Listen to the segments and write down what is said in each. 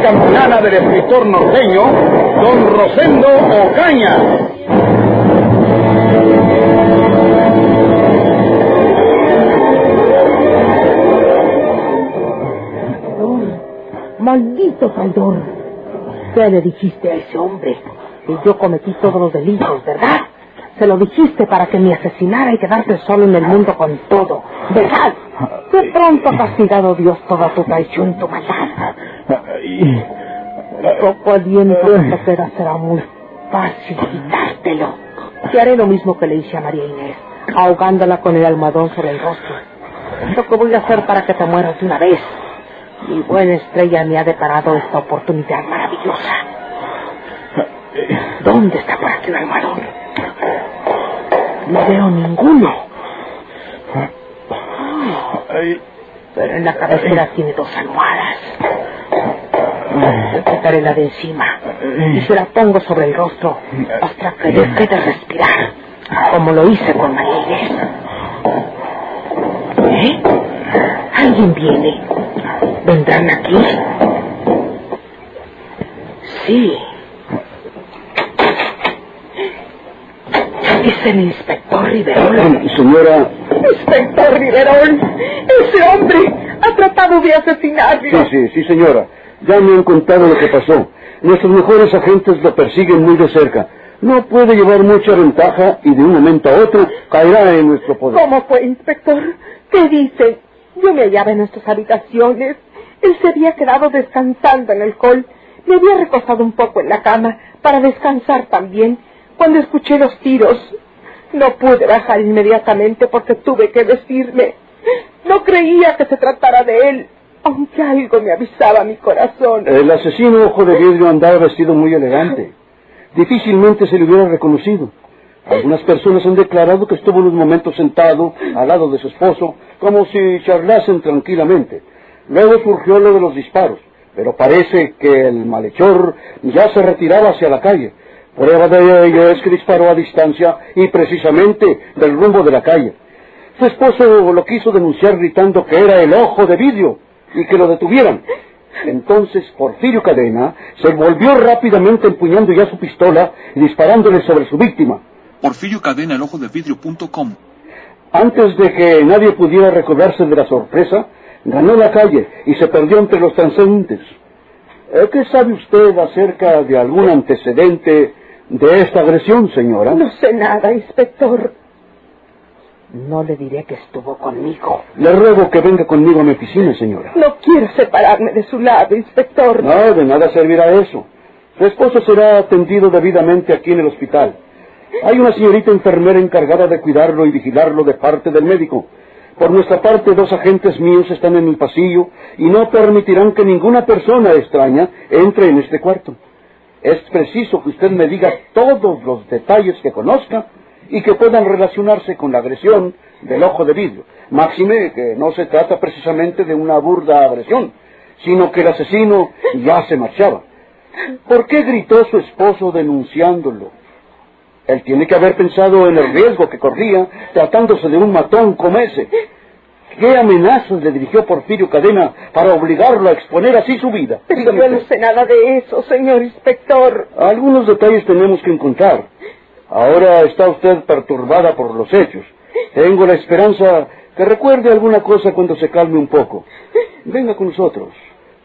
nueva serie campana del escritor norteño, don Rosendo Ocaña. Maldito traidor. ¿Qué le dijiste a ese hombre? Que yo cometí todos los delitos, ¿verdad? Se lo dijiste para que me asesinara y quedarte solo en el mundo con todo, ¿verdad? De pronto ha castigado Dios toda tu traición y tu maldad. Poco aliento que te será muy fácil quitártelo. Y haré lo mismo que le hice a María Inés, ahogándola con el almohadón sobre el rostro. Lo que voy a hacer para que te mueras de una vez. Mi buena estrella me ha deparado esta oportunidad maravillosa. ¿Dónde está por aquí el almohadón? No veo ninguno. Ay, pero en la cabecera tiene dos almohadas. Le quitaré la de encima y se la pongo sobre el rostro hasta que deje de respirar, como lo hice con Inés. ¿Eh? Alguien viene. ¿Vendrán aquí? Sí. Es el inspector Riverol. Señora, Ese hombre ha tratado de asesinarlo. sí, sí, sí, señora. Ya me han contado lo que pasó. Nuestros mejores agentes lo persiguen muy de cerca. No puede llevar mucha ventaja y de un momento a otro caerá en nuestro poder. ¿Cómo fue, inspector? ¿Qué dice? Yo me hallaba en nuestras habitaciones. Él se había quedado descansando en el hall. Me había recostado un poco en la cama para descansar también cuando escuché los tiros. No pude bajar inmediatamente porque tuve que vestirme. No creía que se tratara de él, aunque algo me avisaba mi corazón. El asesino ojo de vidrio andaba vestido muy elegante. Difícilmente se le hubiera reconocido. Algunas personas han declarado que estuvo unos momentos sentado al lado de su esposo, como si charlasen tranquilamente. Luego surgió lo de los disparos, pero parece que el malhechor ya se retiraba hacia la calle. Prueba de ello es que disparó a distancia y precisamente del rumbo de la calle. Su esposo lo quiso denunciar gritando que era el ojo de vidrio y que lo detuvieran. Entonces Porfirio Cadena se volvió rápidamente empuñando ya su pistola y disparándole sobre su víctima. Porfirio Cadena, el ojo de vidrio.com. Antes de que nadie pudiera recobrarse de la sorpresa, ganó la calle y se perdió entre los transeúntes. Eh, ¿Qué sabe usted acerca de algún antecedente de esta agresión, señora? No sé nada, inspector. No le diré que estuvo conmigo. Le ruego que venga conmigo a mi oficina, señora. No quiero separarme de su lado, inspector. No, de nada servirá eso. Su esposo será atendido debidamente aquí en el hospital. Hay una señorita enfermera encargada de cuidarlo y vigilarlo de parte del médico. Por nuestra parte, dos agentes míos están en el pasillo y no permitirán que ninguna persona extraña entre en este cuarto. Es preciso que usted me diga todos los detalles que conozca y que puedan relacionarse con la agresión del ojo de vidrio. Máxime que no se trata precisamente de una burda agresión, sino que el asesino ya se marchaba. ¿Por qué gritó su esposo denunciándolo? Él tiene que haber pensado en el riesgo que corría tratándose de un matón como ese. ¿Qué amenazas le dirigió Porfirio Cadena para obligarlo a exponer así su vida? Dígame yo no sé nada de eso, señor inspector. Algunos detalles tenemos que encontrar. Ahora está usted perturbada por los hechos. Tengo la esperanza que recuerde alguna cosa cuando se calme un poco. Venga con nosotros.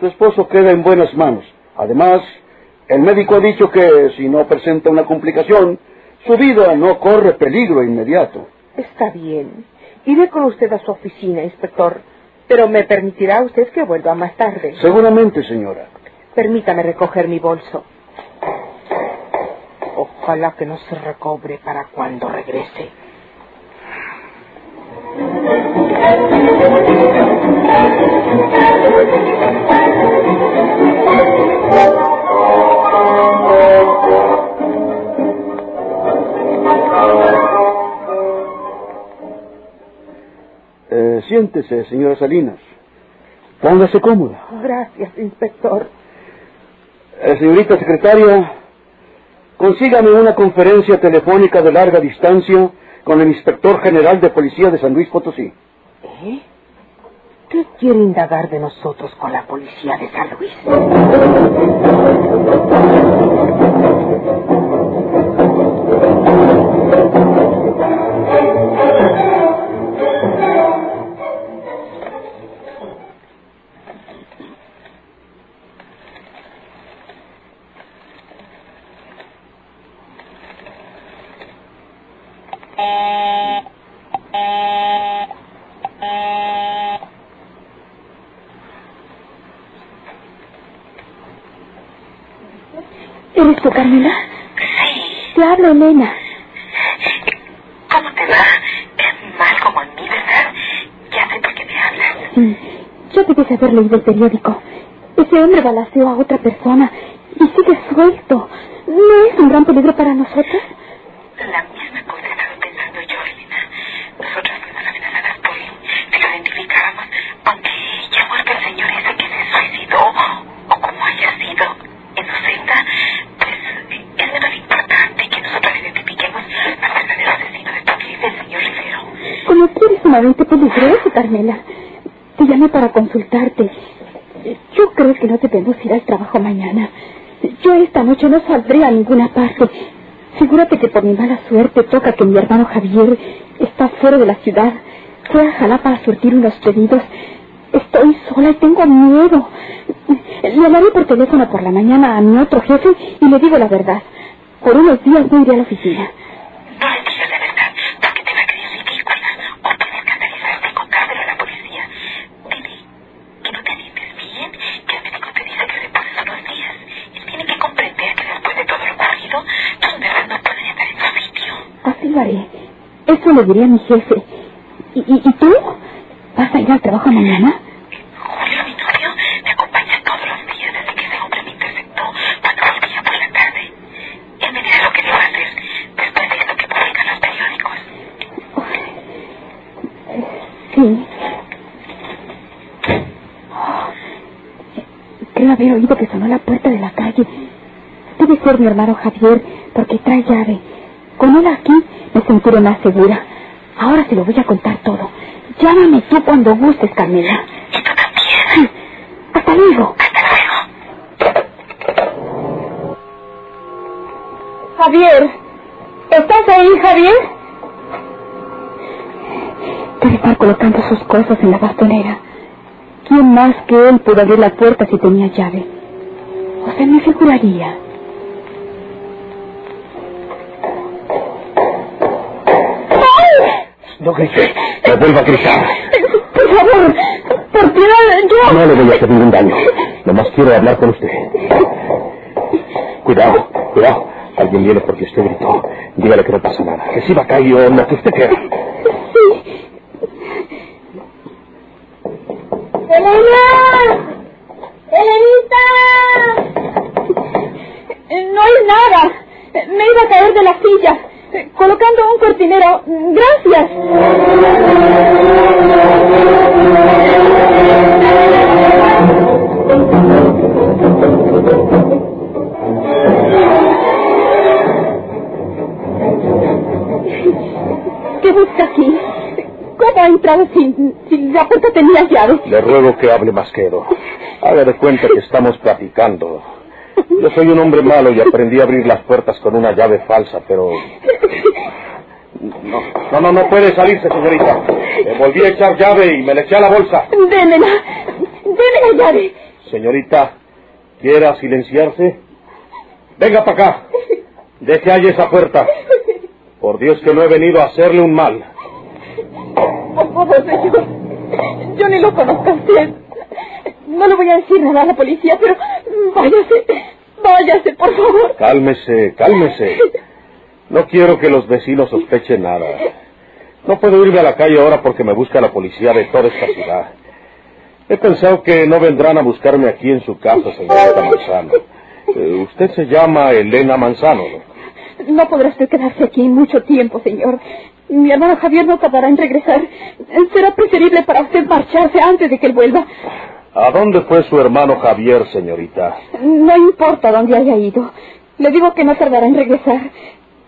Su esposo queda en buenas manos. Además, el médico ha dicho que si no presenta una complicación, su vida no corre peligro inmediato. Está bien. Iré con usted a su oficina, inspector. Pero me permitirá usted que vuelva más tarde. Seguramente, señora. Permítame recoger mi bolso. Ojalá que no se recobre para cuando regrese. Siéntese, señora Salinas. Póngase cómoda. Gracias, inspector. Eh, señorita secretaria, consígame una conferencia telefónica de larga distancia con el inspector general de policía de San Luis Potosí. ¿Eh? ¿Qué quiere indagar de nosotros con la policía de San Luis? ¿Eres tú, Carmela? Sí. Te hablo, Elena. ¿Cómo te va? Es mal como en mí, ¿verdad? Ya sé por qué me hablas. Mm, Yo debes haber leído el periódico. Ese hombre balaceó a otra persona y sigue suelto. ¿No es un gran peligro para nosotros? La misma cosa he estado pensando yo, Elena. Nosotros fuimos amenazadas por él. Si lo identificábamos, aunque ya muerto el señor ese que se suicidó, o como haya sido, en su celda, pues es menos importante que nosotros identifiquemos al verdadero asesino de tu vida, el señor Rivero. Como tú eres sumamente peligroso, Carmela. Te llamé para consultarte. Yo creo que no debemos ir al trabajo mañana. Yo esta noche no saldré a ninguna parte. Figúrate que por mi mala suerte toca que mi hermano Javier está fuera de la ciudad. Fue a Jalapa a surtir unos pedidos. Estoy sola y tengo miedo. Le hablaré por teléfono por la mañana a mi otro jefe y le digo la verdad. Por unos días no iré a la oficina. No le digas la verdad, porque te va a creer ridícula o puede escandalizarte y contárselo a la policía. Dile que no te sientes bien, que el médico te dice que reposes unos días. Él tiene que comprender que después de todo lo ocurrido, tus nervios no pueden estar en su sitio. Así lo haré. Eso le diré a mi jefe. ¿Y, y, y tú? ¿Vas a ir al trabajo mañana? Julio, mi novio, me acompaña todos los días desde que ese hombre me interceptó cuando volvía por la tarde. Él me dirá lo que debo hacer después de esto que publican los periódicos. Sí. Creo haber oído que sonó la puerta de la calle. Debe ser mi hermano Javier, porque trae llave. Con él aquí me sentiré más segura. Ahora se lo voy a contar todo. Llámame tú cuando gustes, Carmela. Y tú también. Hasta luego. Hasta luego. Javier. ¿Estás ahí, Javier? Debe estar colocando sus cosas en la bastonera. ¿Quién más que él pudo abrir la puerta si tenía llave? O sea, me figuraría. No grite, no vuelva a gritar. Por favor, por piedad, yo... No le voy a hacer ningún daño. Nomás quiero hablar con usted. Cuidado, cuidado. Alguien viene porque usted gritó. Dígale que no pasa nada. Que si va a caer o lo que usted quiera. ¡Elena! ¡Elenita! No hay nada. Me iba a caer de la silla. Colocando un cortinero. Gracias. ¿Qué busca aquí? ¿Cómo ha entrado sin, sin la puerta tenía llave? Le ruego que hable más quedo. Haga de cuenta que estamos platicando. Yo soy un hombre malo y aprendí a abrir las puertas con una llave falsa, pero... No, no, no, no puede salirse, señorita. Me volví a echar llave y me le eché a la bolsa. Démela. Deme la llave. Señorita, ¿quiera silenciarse? Venga para acá. Deje ahí esa puerta. Por Dios que no he venido a hacerle un mal. Por favor, señor. Yo ni lo conozco a usted. No le voy a decir nada a la policía, pero váyase. Váyase, por favor. Cálmese, cálmese. No quiero que los vecinos sospechen nada. No puedo irme a la calle ahora porque me busca la policía de toda esta ciudad. He pensado que no vendrán a buscarme aquí en su casa, señorita Manzano. Eh, usted se llama Elena Manzano, ¿no? No podrá usted quedarse aquí mucho tiempo, señor. Mi hermano Javier no tardará en regresar. Será preferible para usted marcharse antes de que él vuelva. ¿A dónde fue su hermano Javier, señorita? No importa dónde haya ido. Le digo que no tardará en regresar.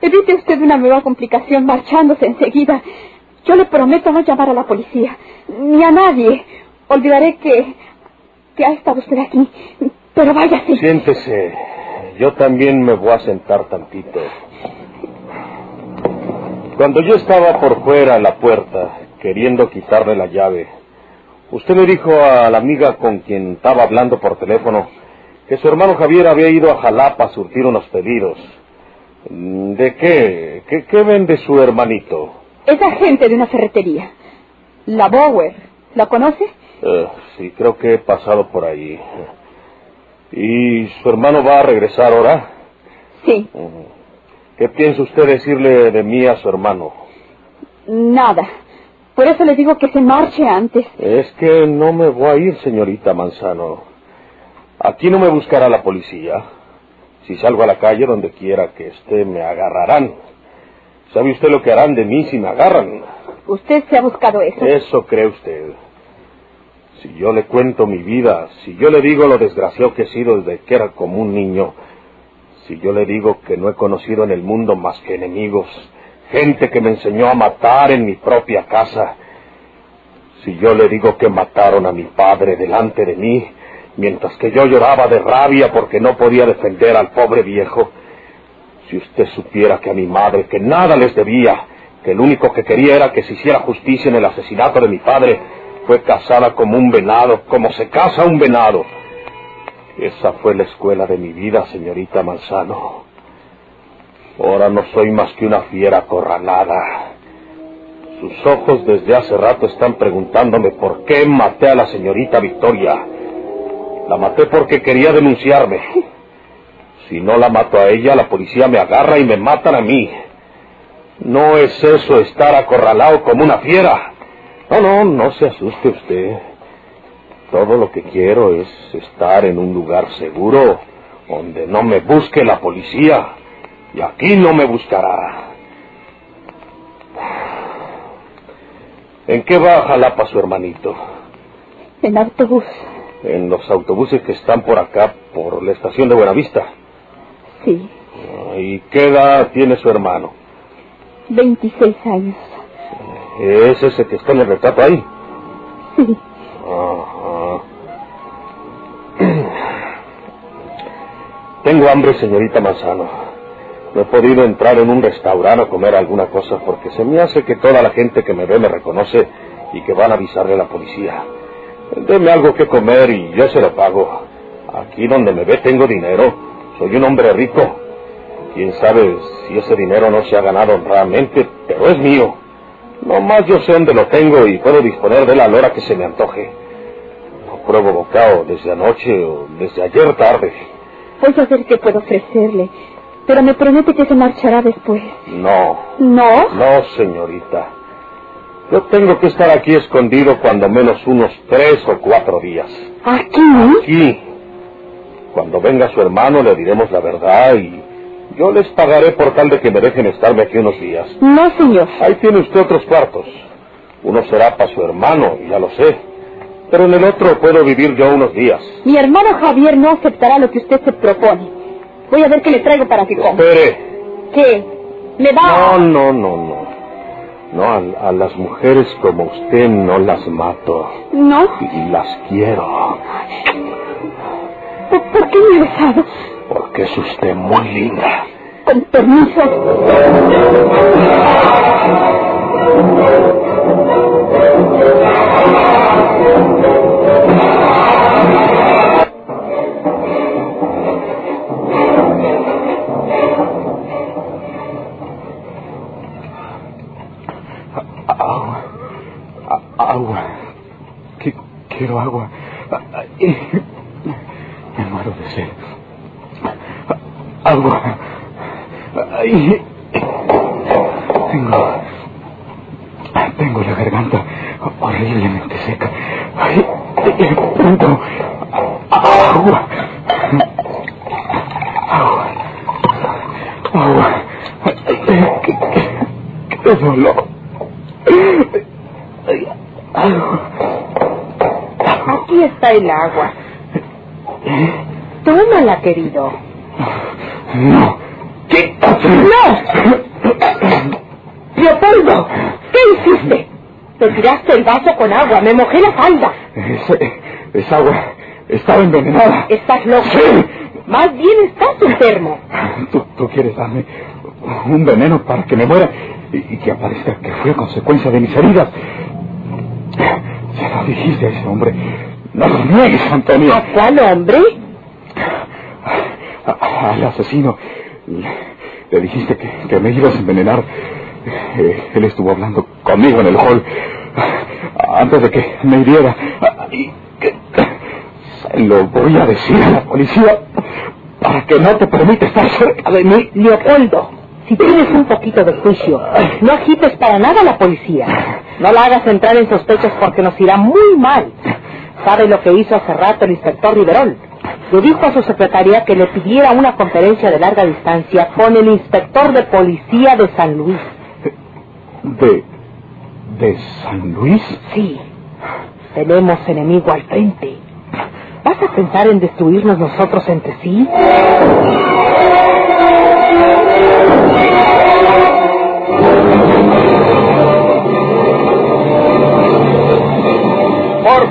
Evite usted una nueva complicación marchándose enseguida. Yo le prometo no llamar a la policía, ni a nadie. Olvidaré que... que ha estado usted aquí. Pero váyase. Siéntese. Yo también me voy a sentar tantito. Cuando yo estaba por fuera en la puerta, queriendo quitarle la llave, usted le dijo a la amiga con quien estaba hablando por teléfono que su hermano Javier había ido a Jalapa a surtir unos pedidos. ¿De qué? ¿Qué, qué vende su hermanito? Es agente de una ferretería. La Bower. ¿La conoce? Eh, sí, creo que he pasado por ahí. ¿Y su hermano va a regresar ahora? Sí. ¿Qué piensa usted decirle de mí a su hermano? Nada. Por eso le digo que se marche antes. Es que no me voy a ir, señorita Manzano. Aquí no me buscará la policía. Si salgo a la calle, donde quiera que esté, me agarrarán. ¿Sabe usted lo que harán de mí si me agarran? Usted se ha buscado eso. Eso cree usted. Si yo le cuento mi vida, si yo le digo lo desgraciado que he sido desde que era como un niño, si yo le digo que no he conocido en el mundo más que enemigos, gente que me enseñó a matar en mi propia casa, si yo le digo que mataron a mi padre delante de mí, mientras que yo lloraba de rabia porque no podía defender al pobre viejo, si usted supiera que a mi madre, que nada les debía, que el único que quería era que se hiciera justicia en el asesinato de mi padre, fue casada como un venado, como se casa un venado. Esa fue la escuela de mi vida, señorita Manzano. Ahora no soy más que una fiera acorralada. Sus ojos desde hace rato están preguntándome por qué maté a la señorita Victoria. La maté porque quería denunciarme. Si no la mato a ella, la policía me agarra y me matan a mí. No es eso estar acorralado como una fiera. No, no, no se asuste usted. Todo lo que quiero es estar en un lugar seguro, donde no me busque la policía. Y aquí no me buscará. ¿En qué va a Jalapa su hermanito? En autobús. En los autobuses que están por acá, por la estación de Buenavista. Sí. ¿Y qué edad tiene su hermano? 26 años. ¿Es ese que está en el retrato ahí? Sí. Ajá. Tengo hambre, señorita Manzano. No he podido entrar en un restaurante a comer alguna cosa porque se me hace que toda la gente que me ve me reconoce y que van a avisarle a la policía. Deme algo que comer y yo se lo pago. Aquí donde me ve tengo dinero. Soy un hombre rico. Quién sabe si ese dinero no se ha ganado honradamente, pero es mío. No más yo sé dónde lo tengo y puedo disponer de él a la hora que se me antoje. No pruebo bocado desde anoche o desde ayer tarde. Voy a ver qué puedo ofrecerle. Pero me promete que se marchará después. No, ¿No? no, señorita. Yo tengo que estar aquí escondido cuando menos unos tres o cuatro días. ¿Aquí? Aquí. Cuando venga su hermano le diremos la verdad y yo les pagaré por tal de que me dejen estarme aquí unos días. No, señor. Ahí tiene usted otros cuartos. Uno será para su hermano, ya lo sé. Pero en el otro puedo vivir yo unos días. Mi hermano Javier no aceptará lo que usted se propone. Voy a ver qué le traigo para que coma. Espere. ¿Qué? ¿Me da...? No, no, no, no. No, a, a las mujeres como usted no las mato. ¿No? Y las quiero. ¿Por, por qué me ha besado? Porque es usted muy linda. Con permiso. Quiero agua. Me muero de sed. Agua. Tengo. Tengo la garganta horriblemente seca. Ay, pronto. Agua. Agua. Agua. Qué, qué, qué dolor. Agua el agua. Tómala, querido. No. ¡Quítate! ¡No! Leopoldo, ¿qué hiciste? Te tiraste el vaso con agua, me mojé la falda. Esa agua estaba envenenada. Estás loco. Sí. Más bien estás enfermo. Tú, tú quieres darme un veneno para que me muera y, y que aparezca que fue a consecuencia de mis heridas. Se lo dijiste a ese hombre. No lo niegues, Antonia. ¿A cuál hombre? A- al asesino. Le, dijiste que, que me ibas a envenenar. Eh, él estuvo hablando conmigo en el hall antes de que me hiriera. Y que- se lo voy a decir a la policía para que no te permita estar cerca de mí. Leopoldo, si tienes un poquito de juicio, no agites para nada a la policía. No la hagas entrar en sospechas porque nos irá muy mal. ¿Sabe lo que hizo hace rato el inspector Riverol? Le dijo a su secretaria que le pidiera una conferencia de larga distancia con el inspector de policía de San Luis. ¿De. de San Luis? Sí, tenemos enemigo al frente. ¿Vas a pensar en destruirnos nosotros entre sí?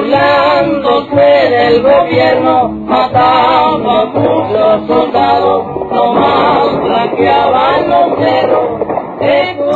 burlando fue del gobierno, matando a muchos soldados, nomás blanqueaban los negros.